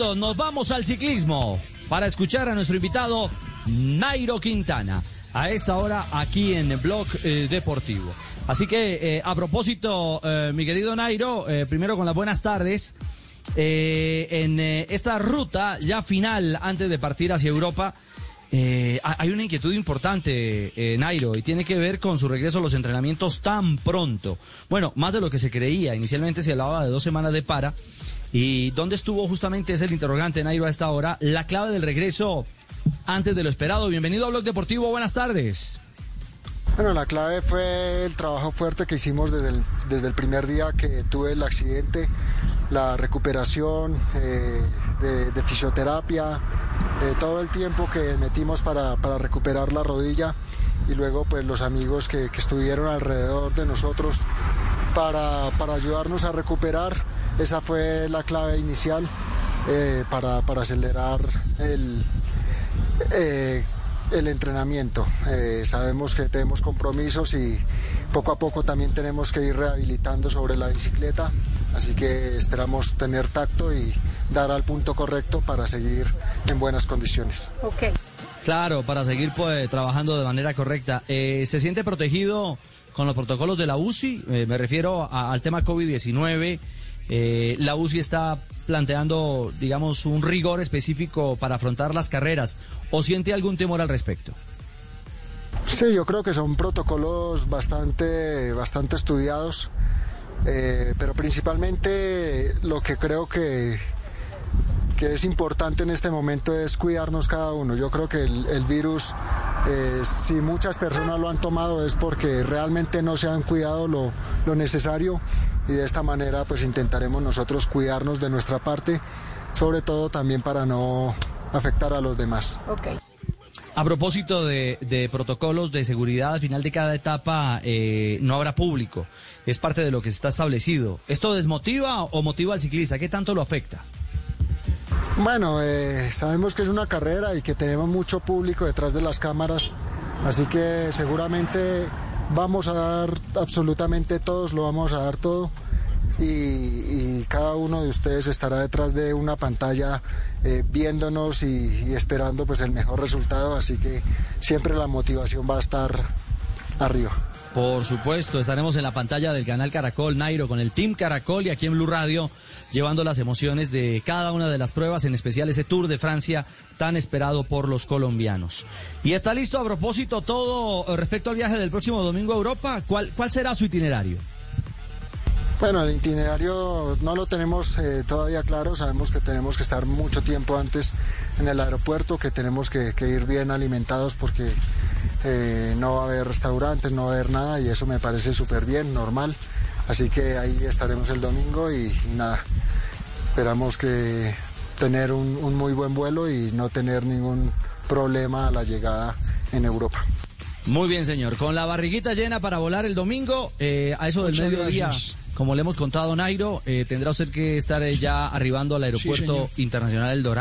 nos vamos al ciclismo para escuchar a nuestro invitado Nairo Quintana. A esta hora aquí en Blog eh, Deportivo. Así que, eh, a propósito, eh, mi querido Nairo, primero con las buenas tardes. En esta ruta ya final, antes de partir hacia Europa, eh, ha- hay una inquietud importante, eh, Nairo, y tiene que ver con su regreso a los entrenamientos tan pronto. Bueno, más de lo que se creía. Inicialmente se hablaba de dos semanas de para. ¿Y dónde estuvo justamente es el interrogante, Nairo, a esta hora? La clave del regreso antes de lo esperado. Bienvenido a Blog Deportivo, buenas tardes. Bueno, la clave fue el trabajo fuerte que hicimos desde el, desde el primer día que tuve el accidente, la recuperación eh, de fisioterapia, eh, todo el tiempo que metimos para, para recuperar la rodilla y luego pues los amigos que, estuvieron alrededor de nosotros para, para ayudarnos a recuperar. Esa fue la clave inicial eh, para, para acelerar el, eh, el entrenamiento. Sabemos que tenemos compromisos y poco a poco también tenemos que ir rehabilitando sobre la bicicleta, así que esperamos tener tacto y dar al punto correcto para seguir en buenas condiciones. Claro, para seguir pues, trabajando de manera correcta. Eh, ¿Se siente protegido con los protocolos de la UCI? Eh, me refiero a- al tema COVID-19. Eh, la UCI está planteando, digamos, un rigor específico para afrontar las carreras. ¿O siente algún temor al respecto? Sí, yo creo que son protocolos bastante, bastante estudiados, eh, pero principalmente lo que creo que, que es importante en este momento es cuidarnos cada uno. Yo creo que el, virus, eh, si muchas personas lo han tomado es porque realmente no se han cuidado lo, lo necesario y de esta manera pues intentaremos nosotros cuidarnos de nuestra parte, sobre todo también para no afectar a los demás. A propósito de, protocolos de seguridad, al final de cada etapa eh, no habrá público. Es parte de lo que se está establecido. ¿Esto desmotiva o motiva al ciclista? ¿Qué tanto lo afecta? Bueno, eh, sabemos que es una carrera y que tenemos mucho público detrás de las cámaras, así que seguramente vamos a dar absolutamente todos, lo vamos a dar todo y, cada uno de ustedes estará detrás de una pantalla eh, viéndonos y, y esperando pues el mejor resultado, así que siempre la motivación va a estar arriba. Por supuesto, estaremos en la pantalla del canal Caracol Nairo con el Team Caracol y aquí en Blue Radio llevando las emociones de cada una de las pruebas, en especial ese Tour de Francia tan esperado por los colombianos. Y está listo a propósito todo respecto al viaje del próximo domingo a Europa. ¿Cuál, cuál será su itinerario? Bueno, el itinerario no lo tenemos eh, todavía claro, sabemos que tenemos que estar mucho tiempo antes en el aeropuerto, que tenemos que, que ir bien alimentados porque eh, no va a haber restaurantes, no va a haber nada y eso me parece súper bien, normal. Así que ahí estaremos el domingo y, y nada, esperamos que tener un, un muy buen vuelo y no tener ningún problema a la llegada en Europa. Muy bien, señor. Con la barriguita llena para volar el domingo, eh, a eso del Muchas mediodía, gracias. Como le hemos contado, Nairo, eh, tendrá usted que estar eh, ya arribando al aeropuerto internacional El Dorado.